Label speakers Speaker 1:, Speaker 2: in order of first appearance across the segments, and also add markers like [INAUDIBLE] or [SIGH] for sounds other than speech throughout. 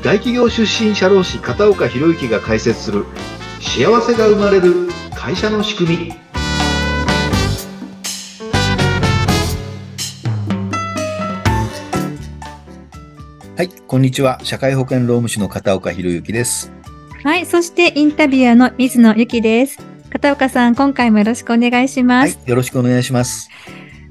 Speaker 1: 大企業出身社労士片岡博之が解説する幸せが生まれる会社の仕組み。はいこんにちは。社会保険労務士の片岡博之です。
Speaker 2: はいそしてインタビュアーの水野由紀です。片岡さん今回もよろしくお願いします、
Speaker 1: はい、よろしくお願いします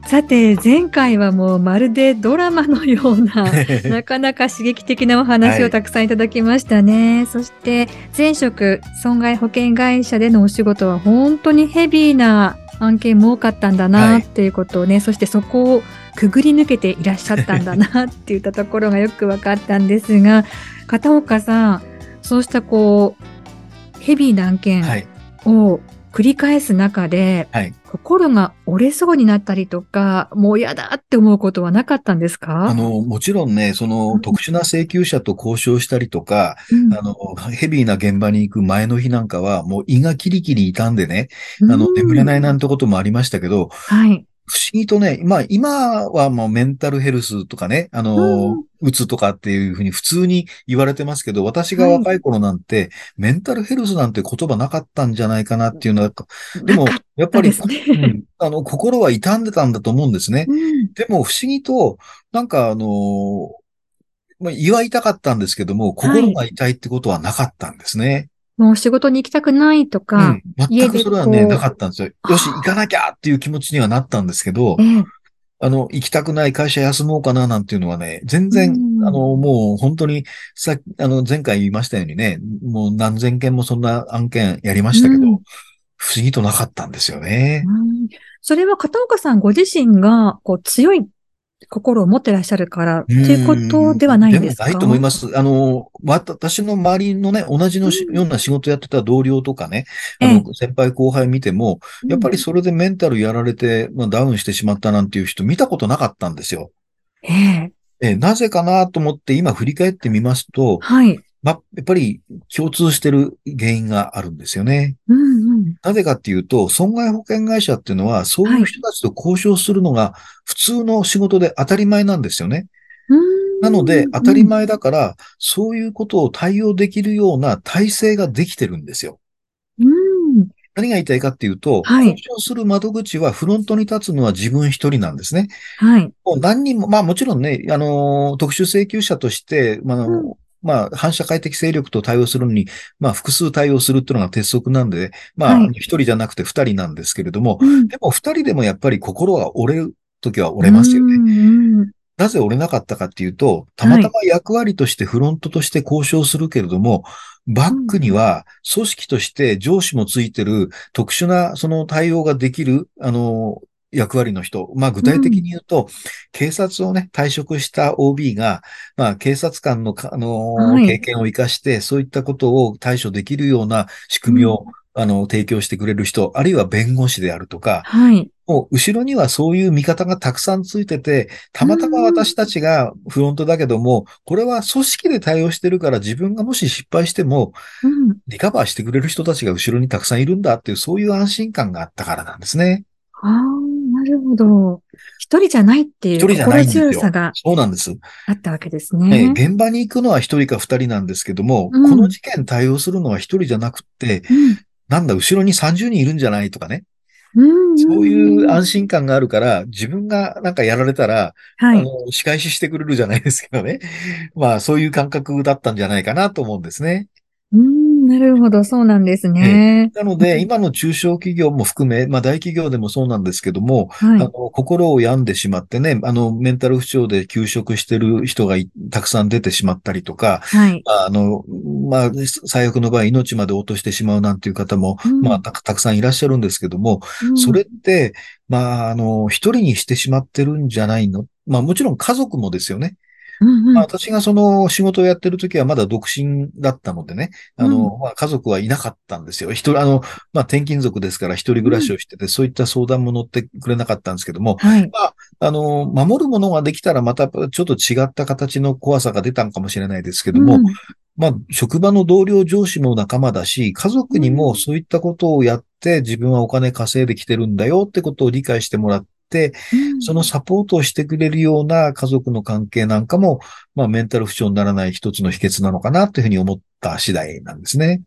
Speaker 2: さて前回はもうまるでドラマのような [LAUGHS] なかなか刺激的なお話をたくさんいただきましたね、はい、そして前職損害保険会社でのお仕事は本当にヘビーな案件も多かったんだなっていうことをね、はい、そしてそこをくぐり抜けていらっしゃったんだなっていったところがよく分かったんですが片岡さんそうしたこうヘビーな案件を繰り返す中で、はい、心が折れそうになったりとか、もう嫌だって思うことはなかったんですか？
Speaker 1: あの、もちろんね、その特殊な請求者と交渉したりとか、うん、あの、ヘビーな現場に行く前の日なんかは、もう胃がキリキリ痛んでね、あの、眠れないなんてこともありましたけど、はい。不思議とね、まあ今はもうメンタルヘルスとかね、あの、うつとかっていうふうに普通に言われてますけど、私が若い頃なんて、メンタルヘルスなんて言葉なかったんじゃないかなっていうのは、でも、やっぱり、[LAUGHS] うん、あの、心は傷んでたんだと思うんですね。うん、でも不思議と、なんかあの、まあ、胃は痛かったんですけども、心が痛いってことはなかったんですね。
Speaker 2: もう仕事に行きたくないとか、うん、
Speaker 1: 全くそれはね、なかったんですよ。よし、行かなきゃっていう気持ちにはなったんですけど、えー、あの、行きたくない会社休もうかななんていうのはね、全然、あの、もう本当に、さあの、前回言いましたようにね、もう何千件もそんな案件やりましたけど、不思議となかったんですよね。
Speaker 2: それは片岡さんご自身が、こう、強い心を持ってらっしゃるからっていうことではないんですか？
Speaker 1: でもないと思います。あの、私の周りのね、同じのような仕事やってた同僚とかね、あの、先輩後輩見ても、やっぱりそれでメンタルやられて、まあ、ダウンしてしまったなんていう人見たことなかったんですよ。えええなぜかなと思って今振り返ってみますと、はい。まあ、やっぱり共通してる原因があるんですよね。うんうん、なぜかっていうと、損害保険会社っていうのは、そういう人たちと交渉するのが普通の仕事で当たり前なんですよね。なので、当たり前だから、そういうことを対応できるような体制ができてるんですよ。何が言いたいかっていうと、はい、交渉する窓口はフロントに立つのは自分一人なんですね。はい。もう何人も、まあもちろんね、あのー、特殊請求者として、まあ、うんまあ、反社会的勢力と対応するのに、まあ、複数対応するっていうのが鉄則なんで、まあ、一、人じゃなくて二人なんですけれども、うん、でも二人でもやっぱり心が折れる時は折れますよね。なぜ折れなかったかっていうと、たまたま役割としてフロントとして交渉するけれども、はい、バックには組織として上司もついてる特殊なその対応ができる、あの、役割の人。まあ具体的に言うと、うん、警察をね、退職した OB が、まあ警察官の、あのー経験を活かして、そういったことを対処できるような仕組みを、うん、あの、提供してくれる人、あるいは弁護士であるとか、はい。もう後ろにはそういう見方がたくさんついてて、たまたま私たちがフロントだけども、これは組織で対応してるから自分がもし失敗しても、リカバーしてくれる人たちが後ろにたくさんいるんだっていう、そういう安心感があったからなんですね。
Speaker 2: ああ。なるほど。一人じゃないっていう心強さが
Speaker 1: そうなんです。
Speaker 2: あったわけですね。
Speaker 1: 現場に行くのは一人か二人なんですけども、うん、この事件対応するのは一人じゃなくて、うん、なんだ、後ろに30人いるんじゃないとかね。うんそういう安心感があるから、自分がなんかやられたら、はい、あの仕返ししてくれるじゃないですけどね。まあ、そういう感覚だったんじゃないかなと思うんですね。
Speaker 2: うんなるほど、そうなんですね。
Speaker 1: なので、今の中小企業も含め、まあ大企業でもそうなんですけども、はい、あの心を病んでしまってね、あの、メンタル不調で休職してる人がたくさん出てしまったりとか、はい、あの、まあ、最悪の場合、命まで落としてしまうなんていう方も、うん、まあた、たくさんいらっしゃるんですけども、うん、それって、まあ、あの、一人にしてしまってるんじゃないの？まあもちろん家族もですよね。うんうん。まあ、私がその仕事をやってる時はまだ独身だったのでね、あの、うん、まあ、家族はいなかったんですよ。一人、あの、まあ、転勤族ですから一人暮らしをしてて、うん、そういった相談も乗ってくれなかったんですけども、はい、まあ、あの、守るものができたらまたちょっと違った形の怖さが出たんかもしれないですけども、うん、まあ、職場の同僚上司も仲間だし、家族にもそういったことをやって自分はお金稼いできてるんだよってことを理解してもらって、そのサポートをしてくれるような家族の関係なんかも、まあメンタル不調にならない一つの秘訣なのかなというふうに思った次第なんですね。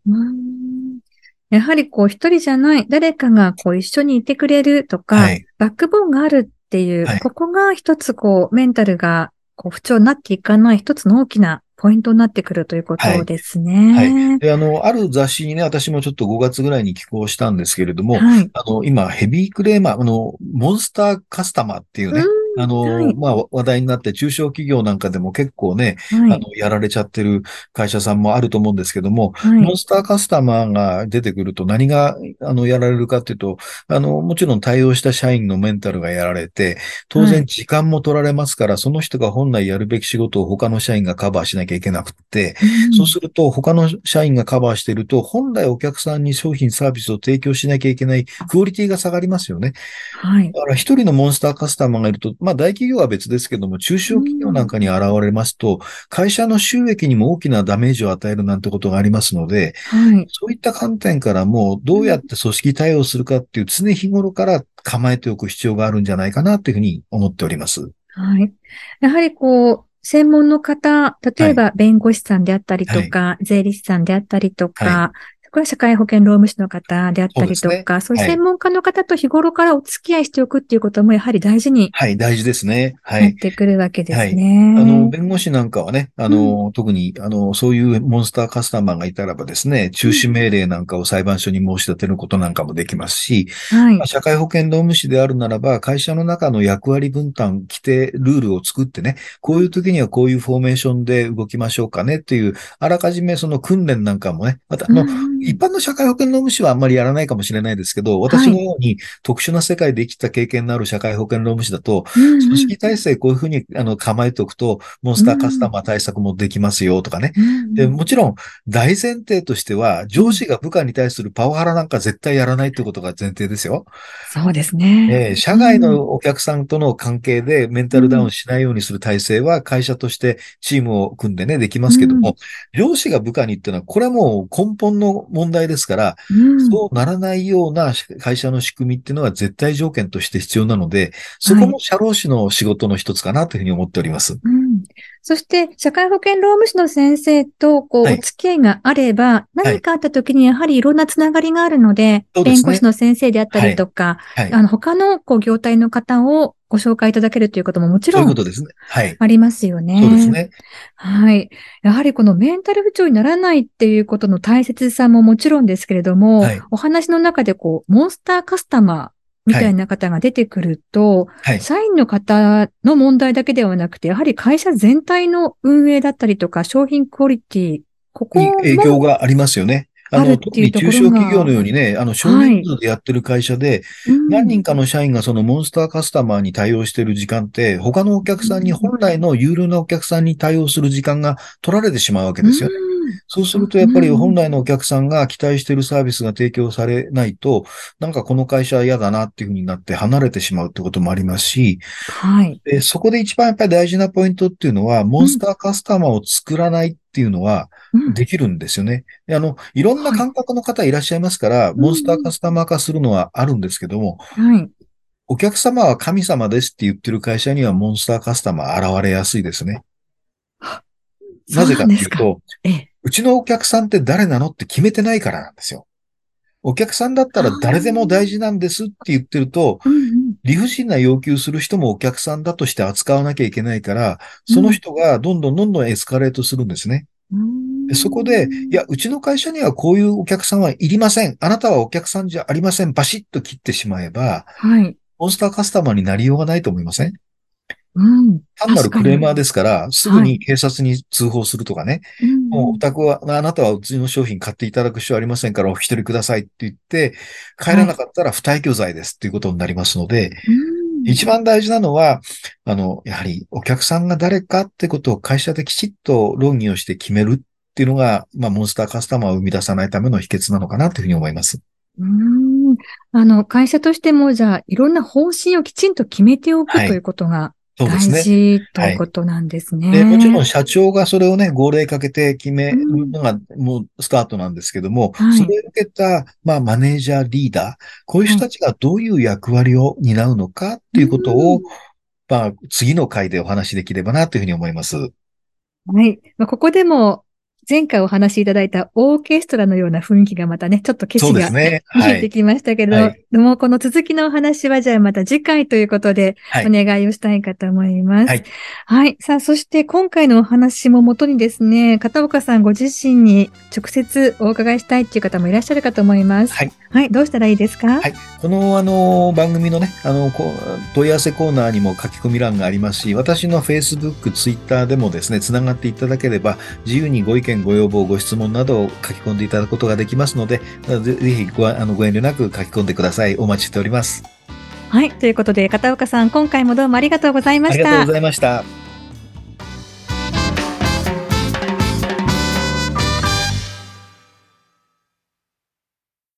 Speaker 2: やはりこう一人じゃない、誰かがこう一緒にいてくれるとか、はい、バックボーンがあるっていう、はい、ここが一つこうメンタルがこう不調になっていかない一つの大きなポイントになってくるということですね。はい。はい、
Speaker 1: で、あの、ある雑誌にね、私もちょっと5月ぐらいに寄稿したんですけれども、はい、あの、今、ヘビークレーマー、あの、モンスターカスタマーっていうね、あの、はい、まあ、話題になって中小企業なんかでも結構ね、はい、あの、やられちゃってる会社さんもあると思うんですけども、はい、モンスターカスタマーが出てくると何が、あの、やられるかっていうと、あの、もちろん対応した社員のメンタルがやられて、当然時間も取られますから、その人が本来やるべき仕事を他の社員がカバーしなきゃいけなくって、うん、そうすると他の社員がカバーしてると、本来お客さんに商品サービスを提供しなきゃいけないクオリティが下がりますよね。はい。だから一人のモンスターカスタマーがいると、まあ大企業は別ですけども、中小企業なんかに現れますと、会社の収益にも大きなダメージを与えるなんてことがありますので、はい、そういった観点からも、どうやって組織対応するかっていう常日頃から構えておく必要があるんじゃないかなというふうに思っております。
Speaker 2: はい。やはりこう、専門の方、例えば弁護士さんであったりとか、はい、税理士さんであったりとか、はい、これは社会保険労務士の方であったりとか、そう、ね,、いう専門家の方と日頃からお付き合いしておくっていうこともやはり大事に。
Speaker 1: はい、大事ですね。はい。
Speaker 2: なってくるわけですね。はい、あ
Speaker 1: の、弁護士なんかはね、あの、うん、特に、あの、そういうモンスターカスタマーがいたらばですね、中止命令なんかを裁判所に申し立てることなんかもできますし、はいまあ、社会保険労務士であるならば、会社の中の役割分担、規定、ルールを作ってね、こういう時にはこういうフォーメーションで動きましょうかねっていう、あらかじめその訓練なんかもね、また、あの、うん一般の社会保険労務士はあんまりやらないかもしれないですけど、私のように特殊な世界で生きた経験のある社会保険労務士だと、組織体制こういうふうにあの構えておくと、モンスターカスタマー対策もできますよとかね。でもちろん、大前提としては、上司が部下に対するパワハラなんか絶対やらないってことが前提ですよ。
Speaker 2: そうですね。
Speaker 1: えー、社外のお客さんとの関係でメンタルダウンしないようにする体制は会社としてチームを組んでね、できますけども、上司が部下にっていうのは、これはもう根本の問題ですから、うん、そうならないような会社の仕組みっていうのは絶対条件として必要なので、そこも社労士の仕事の一つかなというふうに思っております。はい、う
Speaker 2: ん、そして、社会保険労務士の先生と、こう、お付き合いがあれば、何かあった時にやはりいろんなつながりがあるので、はい、弁護士の先生であったりとか、はい、あの、他の、こう、業態の方をご紹介いただけるということももちろん。そうですね。はい。ありますよね。そうですね。はい。やはりこのメンタル不調にならないっていうことの大切さももちろんですけれども、はい、お話の中でこう、モンスターカスタマーみたいな方が出てくると、はい、社員の方の問題だけではなくて、やはり会社全体の運営だったりとか、商品クオリティ、
Speaker 1: ここに影響がありますよね。あの、特に中小企業のようにね、あの、少人数でやってる会社で、何人かの社員がそのモンスターカスタマーに対応している時間って、他のお客さんに本来の有料なお客さんに対応する時間が取られてしまうわけですよね。そうするとやっぱり本来のお客さんが期待しているサービスが提供されないと、なんかこの会社は嫌だなっていうふうになって離れてしまうってこともありますし、はい。でそこで一番やっぱり大事なポイントっていうのは、モンスターカスタマーを作らないっていうのは、できるんですよね、うん、あの、いろんな感覚の方いらっしゃいますから、はい、モンスターカスタマー化するのはあるんですけども、はい。お客様は神様ですって言ってる会社にはモンスターカスタマー現れやすいですね。なぜかっていうと、ええ、うちのお客さんって誰なのって決めてないからなんですよ。お客さんだったら誰でも大事なんですって言ってると、理不尽な要求する人もお客さんだとして扱わなきゃいけないから、その人がどんどんどんどんエスカレートするんですね。そこで、いや、うちの会社にはこういうお客さんはいりません。あなたはお客さんじゃありません。バシッと切ってしまえば、はい。モンスターカスタマーになりようがないと思いません？うん、単なるクレーマーですから、すぐに警察に通報するとかね、はい、もうお宅は、あなたはうちの商品買っていただく必要ありませんからお引き取りくださいって言って、帰らなかったら不退去罪ですっていうことになりますので、はい。一番大事なのは、あの、やはりお客さんが誰かってことを会社できちっと論議をして決めるっていうのが、まあ、モンスターカスタマーを生み出さないための秘訣なのかなというふうに思います。
Speaker 2: うん。あの、会社としても、じゃあ、いろんな方針をきちんと決めておく、はい、ということが大事ということなんですね。
Speaker 1: でもちろん社長がそれをね、号令かけて決めるのがもうスタートなんですけども、うん、それを受けた、まあ、マネージャー、リーダー、こういう人たちがどういう役割を担うのかっていうことを、うん、まあ、次の回でお話しできればなというふうに思います。は
Speaker 2: い。まあ、ここでも前回お話しいただいたオーケストラのような雰囲気がまたね、ちょっと景色が、ね、見えてきましたけど、はい、でもこの続きのお話はじゃあまた次回ということでお願いをしたいかと思います。はい。はい、さあ、そして今回のお話ももとにですね、片岡さんご自身に直接お伺いしたいっていう方もいらっしゃるかと思います。はい。はい、どうしたらいいですか？
Speaker 1: はい。この、あの、番組のね、あの、問い合わせコーナーにも書き込み欄がありますし、私の Facebook、Twitter でもですね、つながっていただければ、自由にご意見、ご要望、ご質問などを書き込んでいただくことができますので、ぜひごあのご遠慮なく書き込んでください。お待ちしております。
Speaker 2: はい。ということで、片岡さん、今回もどうもありがとうございました。あり
Speaker 1: がとうございました。